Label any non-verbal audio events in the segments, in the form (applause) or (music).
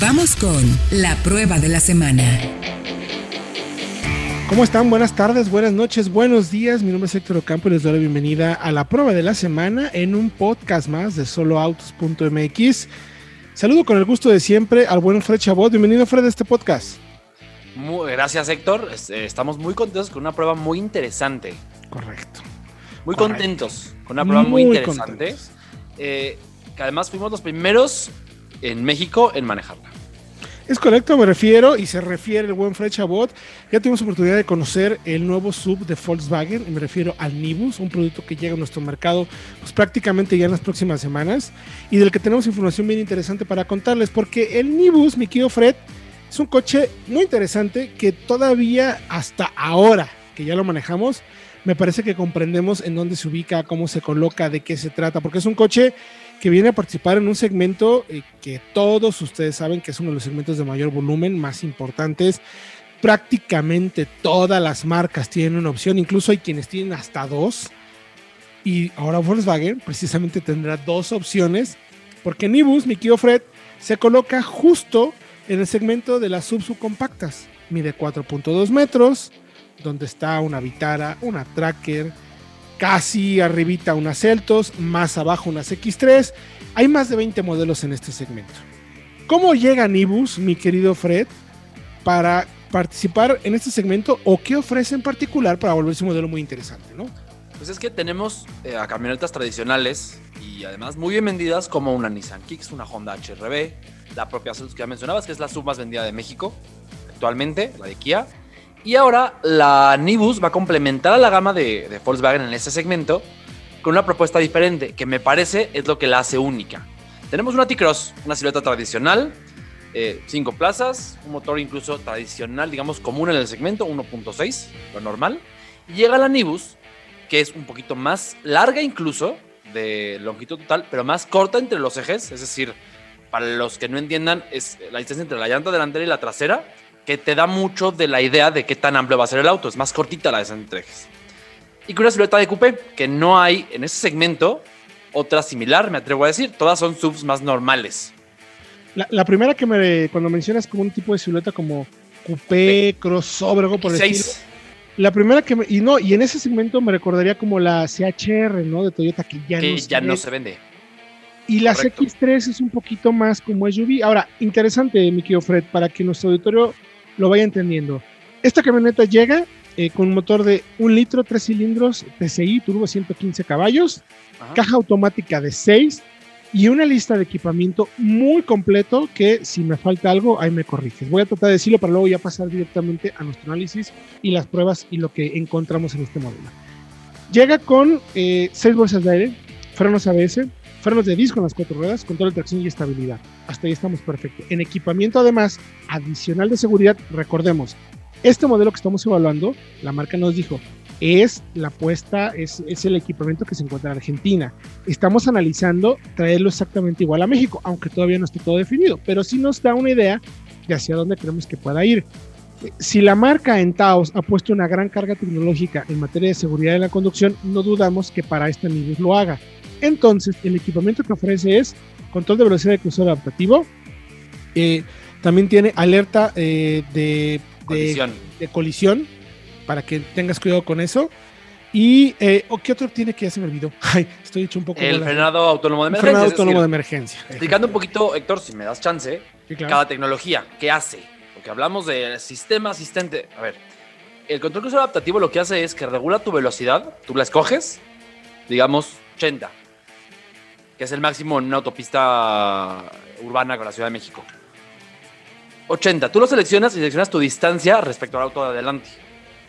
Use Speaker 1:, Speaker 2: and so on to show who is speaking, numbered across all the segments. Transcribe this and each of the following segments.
Speaker 1: Vamos con la prueba de la semana.
Speaker 2: ¿Cómo están? Buenas tardes, buenas noches, buenos días. Mi nombre es Héctor Ocampo y les doy la bienvenida a la prueba de la semana en un podcast más de soloautos.mx. Saludo con el gusto de siempre al buen Fred Chabot. Bienvenido, Fred, a este podcast.
Speaker 3: gracias, Héctor. Eh, estamos muy contentos con una prueba muy interesante.
Speaker 2: Correcto.
Speaker 3: Muy contentos con una prueba muy, interesante. Eh, que además fuimos los primeros en México en manejarla.
Speaker 2: Es correcto, me refiero, y se refiere el buen Fred Chabot. Ya tuvimos oportunidad de conocer el nuevo sub de Volkswagen, y me refiero al Nibus, un producto que llega a nuestro mercado pues, prácticamente ya en las próximas semanas, y del que tenemos información bien interesante para contarles, porque el Nibus, mi querido Fred, es un coche muy interesante que todavía hasta ahora, que ya lo manejamos, me parece que comprendemos en dónde se ubica, cómo se coloca, de qué se trata, porque es un coche que viene a participar en un segmento eh, que todos ustedes saben que es uno de los segmentos de mayor volumen, más importantes. Prácticamente todas las marcas tienen una opción, incluso hay quienes tienen hasta dos. Y ahora Volkswagen precisamente tendrá dos opciones, porque Nibus, mi tío Fred, se coloca justo en el segmento de las subcompactas. Mide 4.2 metros, donde está una Vitara, una Tracker, casi arribita unas Celtos, más abajo unas X3. Hay más de 20 modelos en este segmento. ¿Cómo llega Nibus, mi querido Fred, para participar en este segmento o qué ofrece en particular para volverse un modelo muy interesante, ¿no?
Speaker 3: Pues es que tenemos eh, a camionetas tradicionales y además muy bien vendidas como una Nissan Kicks, una Honda HRB, la propia Celtos que ya mencionabas, que es la sub más vendida de México actualmente, la de Kia, y ahora la Nibus va a complementar a la gama de, Volkswagen en este segmento con una propuesta diferente, que me parece es lo que la hace única. Tenemos una T-Cross, una silueta tradicional, eh, cinco plazas, un motor incluso tradicional, digamos común en el segmento, 1.6, lo normal. Y llega la Nibus, que es un poquito más larga incluso, de longitud total, pero más corta entre los ejes, es decir, para los que no entiendan, es la distancia entre la llanta delantera y la trasera que te da mucho de la idea de qué tan amplio va a ser el auto. Es más cortita la de ejes. Y con una silueta de coupé, que no hay en ese segmento otra similar, me atrevo a decir. Todas son subs más normales.
Speaker 2: La, primera que me, cuando mencionas como un tipo de silueta como coupé, crossover, algo por el La primera que me, y no, y en ese segmento me recordaría como la CHR, ¿no? De Toyota, que ya,
Speaker 3: no, ya no se vende.
Speaker 2: Y la X3 es un poquito más como SUV. Ahora, interesante, mi querido Fred, para que nuestro auditorio lo vaya entendiendo. Esta camioneta llega eh, con un motor de un litro, tres cilindros, TCI, turbo 115 caballos, caja automática de 6 y una lista de equipamiento muy completo que si me falta algo, ahí me corriges. Voy a tratar de decirlo para luego ya pasar directamente a nuestro análisis y las pruebas y lo que encontramos en este módulo. Llega con eh, 6 bolsas de aire, frenos ABS, frenos de disco en las cuatro ruedas, control de tracción y estabilidad. Hasta ahí estamos perfectos. En equipamiento, además, adicional de seguridad, recordemos, este modelo que estamos evaluando, la marca nos dijo, es la apuesta, es, es, el equipamiento que se encuentra en Argentina. Estamos analizando traerlo exactamente igual a México, aunque todavía no esté todo definido, pero sí nos da una idea de hacia dónde creemos que pueda ir. Si la marca en Taos ha puesto una gran carga tecnológica en materia de seguridad en la conducción, no dudamos que para este nivel lo haga. Entonces, el equipamiento que ofrece es control de velocidad de crucero adaptativo. Eh, también tiene alerta eh, de, colisión. para que tengas cuidado con eso. ¿Y eh, qué otro tiene que ya se me olvidó? (laughs) Ay, estoy hecho un poco.
Speaker 3: El frenado autónomo de emergencia.
Speaker 2: Frenado autónomo de emergencia.
Speaker 3: Explicando un poquito, Héctor, si me das chance, cada tecnología, ¿qué hace? Porque hablamos de sistema asistente. A ver, el control crucero adaptativo lo que hace es que regula tu velocidad, tú la escoges, digamos 80 que es el máximo en una autopista urbana con la Ciudad de México. 80. Tú lo seleccionas y seleccionas tu distancia respecto al auto de adelante.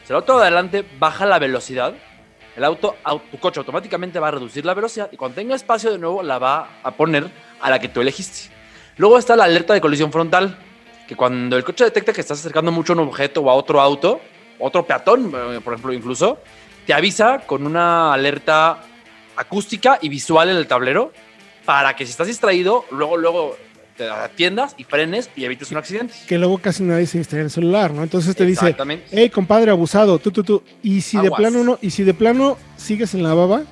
Speaker 3: Si el auto de adelante baja la velocidad, el auto, tu coche automáticamente va a reducir la velocidad y cuando tenga espacio de nuevo la va a poner a la que tú elegiste. Luego está la alerta de colisión frontal, que cuando el coche detecta que estás acercando mucho a un objeto o a otro auto, otro peatón, eh, por ejemplo, incluso, te avisa con una alerta acústica y visual en el tablero para que si estás distraído, luego, luego te atiendas y frenes y evites un accidente.
Speaker 2: Que luego casi nadie se distrae en el celular, ¿no? Entonces te dice, hey, compadre, abusado, tú, tú, tú. Y si de plano no, y si de plano sigues en la baba.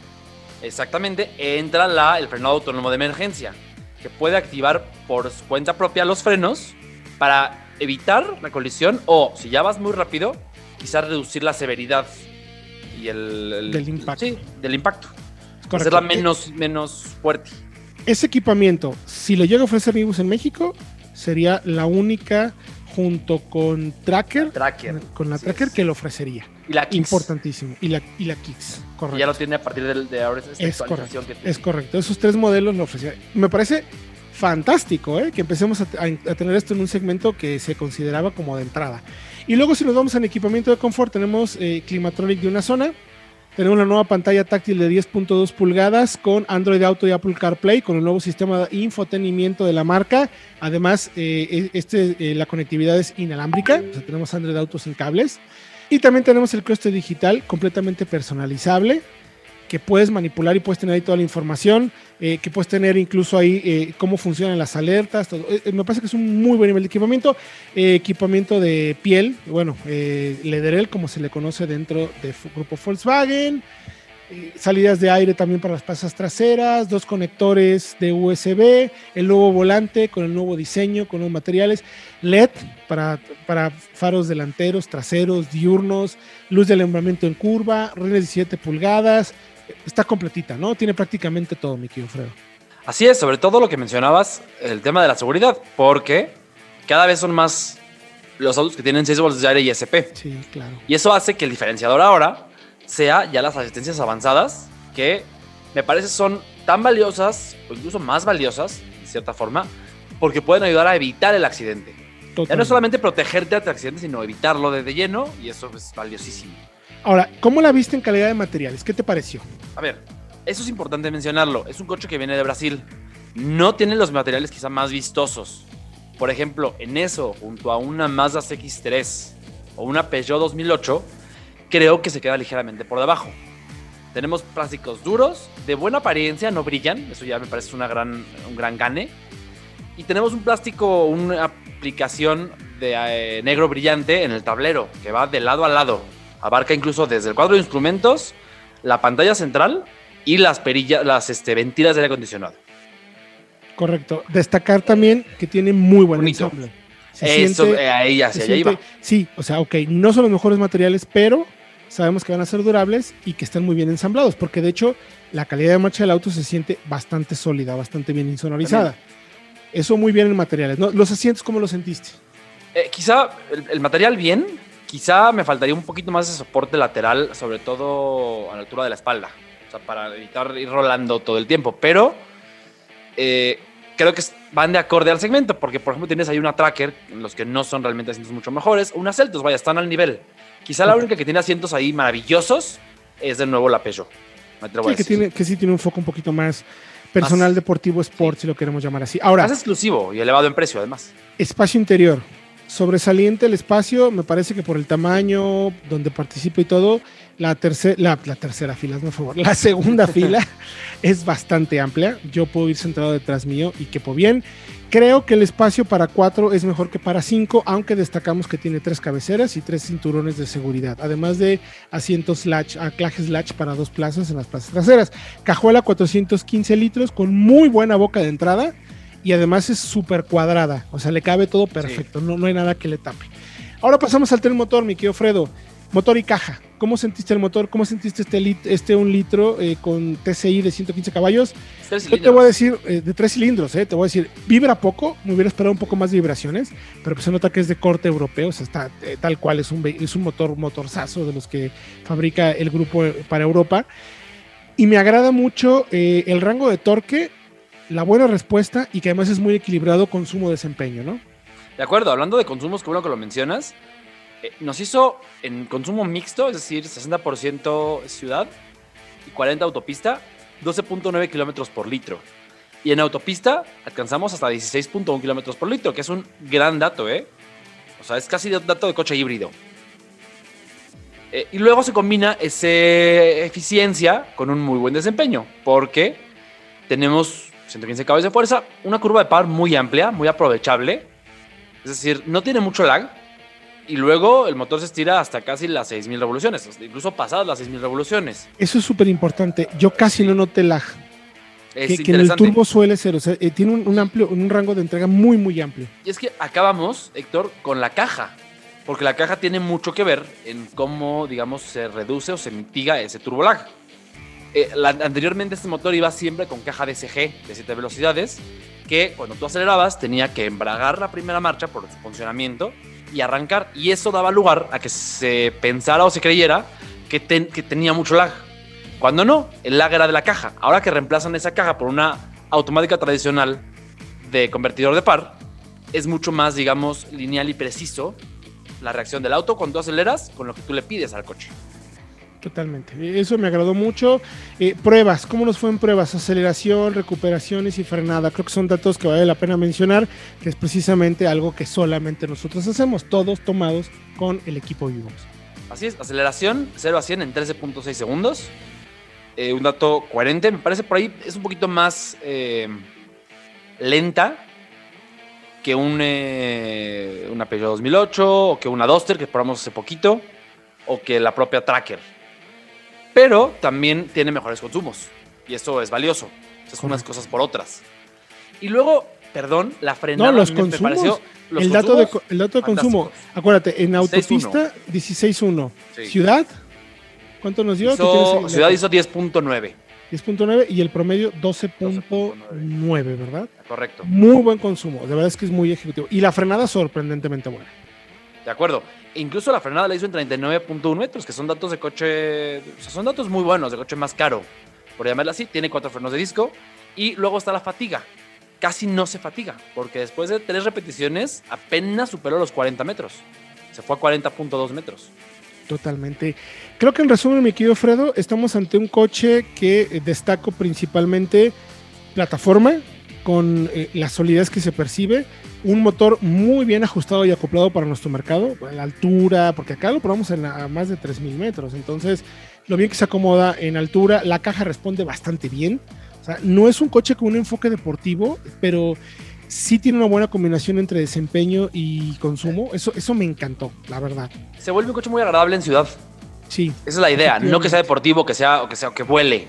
Speaker 3: Exactamente, entra la, el frenado autónomo de emergencia. que puede activar por cuenta propia los frenos para evitar la colisión o, si ya vas muy rápido, quizás reducir la severidad y el,
Speaker 2: del impacto.
Speaker 3: Sí, del impacto. Hacerla menos, menos fuerte.
Speaker 2: Ese equipamiento, si lo llega a ofrecer Nibus en México, sería la única junto con Tracker,
Speaker 3: tracker.
Speaker 2: con la Tracker que lo ofrecería.
Speaker 3: Y la Kicks.
Speaker 2: Importantísimo. Y la, y la Kicks, correcto.
Speaker 3: Y ya lo tiene a partir de, de ahora. Esta
Speaker 2: es correcto. es correcto. Esos tres modelos lo ofrecería. Me parece fantástico, ¿eh? que empecemos a, a, tener esto en un segmento que se consideraba como de entrada. Y luego si nos vamos en equipamiento de confort, tenemos eh, Climatronic de una zona, tenemos la nueva pantalla táctil de 10.2 pulgadas con Android Auto y Apple CarPlay, con el nuevo sistema de infotenimiento de la marca. Además, eh, este, eh, la conectividad es inalámbrica, o tenemos Android Auto sin cables. Y también tenemos el cruce digital completamente personalizable que puedes manipular y puedes tener ahí toda la información, eh, que puedes tener incluso ahí eh, cómo funcionan las alertas. Todo. Eh, me parece que es un muy buen nivel de equipamiento. equipamiento de piel, bueno, Lederel, como se le conoce dentro del grupo Volkswagen. Salidas de aire también para las plazas traseras, dos conectores de USB, el nuevo volante con el nuevo diseño, con nuevos materiales, LED para, para faros delanteros, traseros, diurnos, luz de alumbramiento en curva, renes 17 pulgadas, está completita, ¿no? Tiene prácticamente todo, mi querido Fredo.
Speaker 3: Así es, sobre todo lo que mencionabas, el tema de la seguridad, porque cada vez son más los autos que tienen 6 bolsas de aire y SP.
Speaker 2: Sí, claro.
Speaker 3: Y eso hace que el diferenciador ahora sea ya las asistencias avanzadas, que me parece son tan valiosas, o incluso más valiosas, de cierta forma, porque pueden ayudar a evitar el accidente. Ya no es solamente protegerte de accidente, sino evitarlo de, de lleno, y eso es valiosísimo.
Speaker 2: Ahora, ¿cómo la viste en calidad de materiales? ¿Qué te pareció?
Speaker 3: A ver, eso es importante mencionarlo. Es un coche que viene de Brasil. No tiene los materiales quizá más vistosos. Por ejemplo, en eso, junto a una Mazda CX3 o una Peugeot 2008, creo que se queda ligeramente por debajo. Tenemos plásticos duros, de buena apariencia, no brillan. Eso ya me parece una gran, un gran gane. Y tenemos un plástico, una aplicación de eh, negro brillante en el tablero, que va de lado a lado Abarca incluso desde el cuadro de instrumentos, la pantalla central y las perillas, las este, ventilas de aire acondicionado.
Speaker 2: Correcto. Destacar también que tiene muy buen ensamble.
Speaker 3: Eso, eh, ahí ya, se iba.
Speaker 2: Sí, o sea, ok, no son los mejores materiales, pero sabemos que van a ser durables y que están muy bien ensamblados, porque de hecho la calidad de marcha del auto se siente bastante sólida, bastante bien insonorizada. Eso muy bien en materiales. ¿no? ¿Los asientos cómo los sentiste?
Speaker 3: Eh, quizá el, material bien, Quizá me faltaría un poquito más de soporte lateral, sobre todo a la altura de la espalda, o sea, para evitar ir rolando todo el tiempo. Pero eh, creo que van de acorde al segmento, porque por ejemplo tienes ahí una tracker, los que no son realmente asientos mucho mejores, unas Celtos, vaya, están al nivel. Quizá la única que tiene asientos ahí maravillosos es de nuevo la Peugeot.
Speaker 2: sí, que, tiene, que sí tiene un foco un poquito más personal, deportivo, sport, si lo queremos llamar así. Ahora,
Speaker 3: más exclusivo y elevado en precio, además.
Speaker 2: Espacio interior sobresaliente el espacio, me parece que por el tamaño donde participo y todo, la, la, tercera fila, por favor, la segunda (laughs) fila es bastante amplia. Yo puedo ir sentado detrás mío y quepo bien. Creo que el espacio para cuatro es mejor que para cinco, aunque destacamos que tiene tres cabeceras y tres cinturones de seguridad, además de asientos latch, anclajes latch para dos plazas en las plazas traseras. Cajuela 415 litros con muy buena boca de entrada y además es súper cuadrada, o sea, le cabe todo perfecto, no, no hay nada que le tape. Ahora pasamos al tren motor, mi querido Fredo. Motor y caja. ¿Cómo sentiste el motor? ¿Cómo sentiste este, este un litro eh, con TCI de 115 caballos? Yo te voy a decir, eh, de tres cilindros, eh, te voy a decir, vibra poco, me hubiera esperado un poco más de vibraciones, pero pues se nota que es de corte europeo, o sea, está tal cual, es un, es un motor, motorzazo de los que fabrica el grupo para Europa. Y me agrada mucho el rango de torque la buena respuesta y que además es muy equilibrado consumo-desempeño, ¿no?
Speaker 3: De acuerdo, hablando de consumos, que bueno que lo mencionas, eh, nos hizo en consumo mixto, es decir, 60% ciudad y 40% autopista, 12.9 kilómetros por litro. Y en autopista alcanzamos hasta 16.1 kilómetros por litro, que es un gran dato, ¿eh? O sea, es casi dato de coche híbrido. Eh, y luego se combina esa eficiencia con un muy buen desempeño, porque tenemos 115 caballos de fuerza, una curva de par muy amplia, muy aprovechable. Es decir, no tiene mucho lag. Y luego el motor se estira hasta casi las 6.000 revoluciones, incluso pasadas las 6.000 revoluciones.
Speaker 2: Eso es súper importante. Yo casi no noté lag. que, que, en el turbo suele ser, o sea, eh, tiene un, un, amplio, un rango de entrega muy, muy amplio.
Speaker 3: Y es que acabamos, Héctor, con la caja, porque la caja tiene mucho que ver en cómo, digamos, se reduce o se mitiga ese turbo lag. Eh, anteriormente este motor iba siempre con caja DSG de 7 velocidades, que cuando tú acelerabas tenía que embragar la primera marcha por su funcionamiento y arrancar, y eso daba lugar a que se pensara o se creyera que, que tenía mucho lag. Cuando no, el lag era de la caja. Ahora que reemplazan esa caja por una automática tradicional de convertidor de par, es mucho más, digamos, lineal y preciso la reacción del auto cuando aceleras con lo que tú le pides al coche.
Speaker 2: Totalmente. Eso me agradó mucho. Eh, pruebas, ¿cómo nos fue en pruebas? Aceleración, recuperaciones y frenada. Creo que son datos que vale la pena mencionar, que es precisamente algo que solamente nosotros hacemos, todos tomados con el equipo Vivox.
Speaker 3: Así es, aceleración 0 a 100 en 13.6 segundos. Eh, un dato coherente, me parece por ahí es un poquito más eh, lenta que un, una Peugeot 2008 o que una Duster que probamos hace poquito o que la propia Tracker pero también tiene mejores consumos y eso es valioso. Es unas cosas por otras. Y luego, perdón, la frenada
Speaker 2: no, los consumos, pareció, el, dato de, el dato de consumo, acuérdate, en autopista 16.1, ciudad, ¿cuánto nos dio?
Speaker 3: ciudad hizo 10.9.
Speaker 2: 10.9 y el promedio 12.9, ¿verdad?
Speaker 3: Correcto.
Speaker 2: Muy buen consumo, de verdad es que es muy ejecutivo. Y la frenada sorprendentemente buena.
Speaker 3: De acuerdo. Incluso la frenada la hizo en 39.1 metros, que son datos de coche, son datos muy buenos, de coche más caro, por llamarla así. Tiene cuatro frenos de disco. Y luego está la fatiga. Casi no se fatiga, porque después de tres repeticiones apenas superó los 40 metros. Se fue a 40.2 metros.
Speaker 2: Totalmente. Creo que en resumen, mi querido Fredo, estamos ante un coche que destaco principalmente plataforma, con eh, la solidez que se percibe, un motor muy bien ajustado y acoplado para nuestro mercado, la altura, porque acá lo probamos en a más de 3.000 metros, entonces lo bien que se acomoda en altura, la caja responde bastante bien, o sea, no es un coche con un enfoque deportivo, pero sí tiene una buena combinación entre desempeño y consumo, eso, eso me encantó, la verdad.
Speaker 3: Se vuelve un coche muy agradable en ciudad.
Speaker 2: Sí.
Speaker 3: Esa es la idea, no que sea deportivo, que sea, o que sea, que vuele.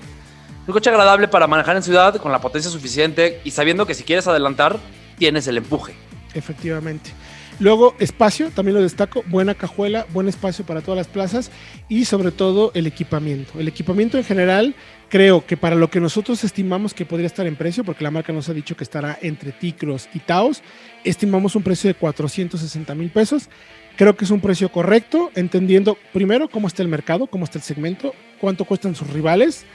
Speaker 3: Un coche agradable para manejar en ciudad con la potencia suficiente y sabiendo que si quieres adelantar, tienes el empuje.
Speaker 2: Efectivamente. Luego, espacio, también lo destaco, buena cajuela, buen espacio para todas las plazas y sobre todo el equipamiento. El equipamiento en general, creo que para lo que nosotros estimamos que podría estar en precio, porque la marca nos ha dicho que estará entre Ticros y Taos, estimamos un precio de 460 mil pesos. Creo que es un precio correcto, entendiendo primero cómo está el mercado, cómo está el segmento, cuánto cuestan sus rivales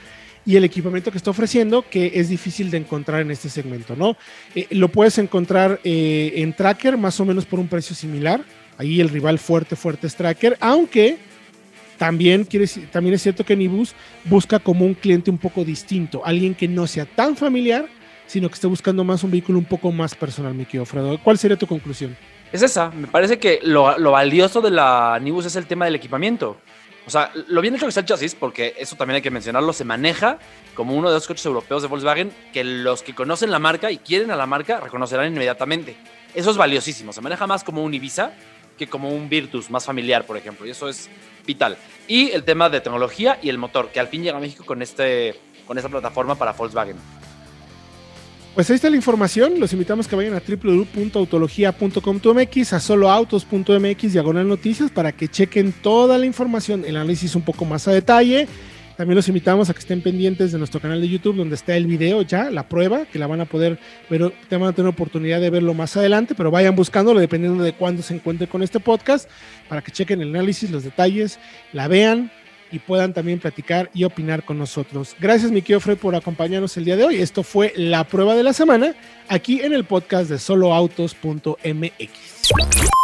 Speaker 2: y el equipamiento que está ofreciendo, que es difícil de encontrar en este segmento, ¿no? Eh, lo puedes encontrar eh, en Tracker más o menos por un precio similar. Ahí el rival fuerte, fuerte es Tracker, aunque también, quiere, también es cierto que Nibus busca como un cliente un poco distinto, alguien que no sea tan familiar, sino que esté buscando más un vehículo un poco más personal, mi querido Fredo. ¿Cuál sería tu conclusión?
Speaker 3: Es esa, me parece que lo, lo valioso de la Nibus es el tema del equipamiento. O sea, lo bien hecho que está el chasis, porque eso también hay que mencionarlo, se maneja como uno de los coches europeos de Volkswagen que los que conocen la marca y quieren a la marca reconocerán inmediatamente. Eso es valiosísimo. Se maneja más como un Ibiza que como un Virtus más familiar, por ejemplo. Y eso es vital. Y el tema de tecnología y el motor, que al fin llega a México con, este, con esta plataforma para Volkswagen.
Speaker 2: Pues ahí está la información. Los invitamos que vayan a www.autologia.com.mx, a soloautos.mx, diagonal noticias, para que chequen toda la información, el análisis un poco más a detalle. También los invitamos a que estén pendientes de nuestro canal de YouTube, donde está el video ya, la prueba, que la van a poder ver, van a tener oportunidad de verlo más adelante, pero vayan buscándolo dependiendo de cuándo se encuentre con este podcast, para que chequen el análisis, los detalles, la vean, y puedan también platicar y opinar con nosotros. Gracias, mi querido Fred, por acompañarnos el día de hoy. Esto fue la prueba de la semana aquí en el podcast de soloautos.mx.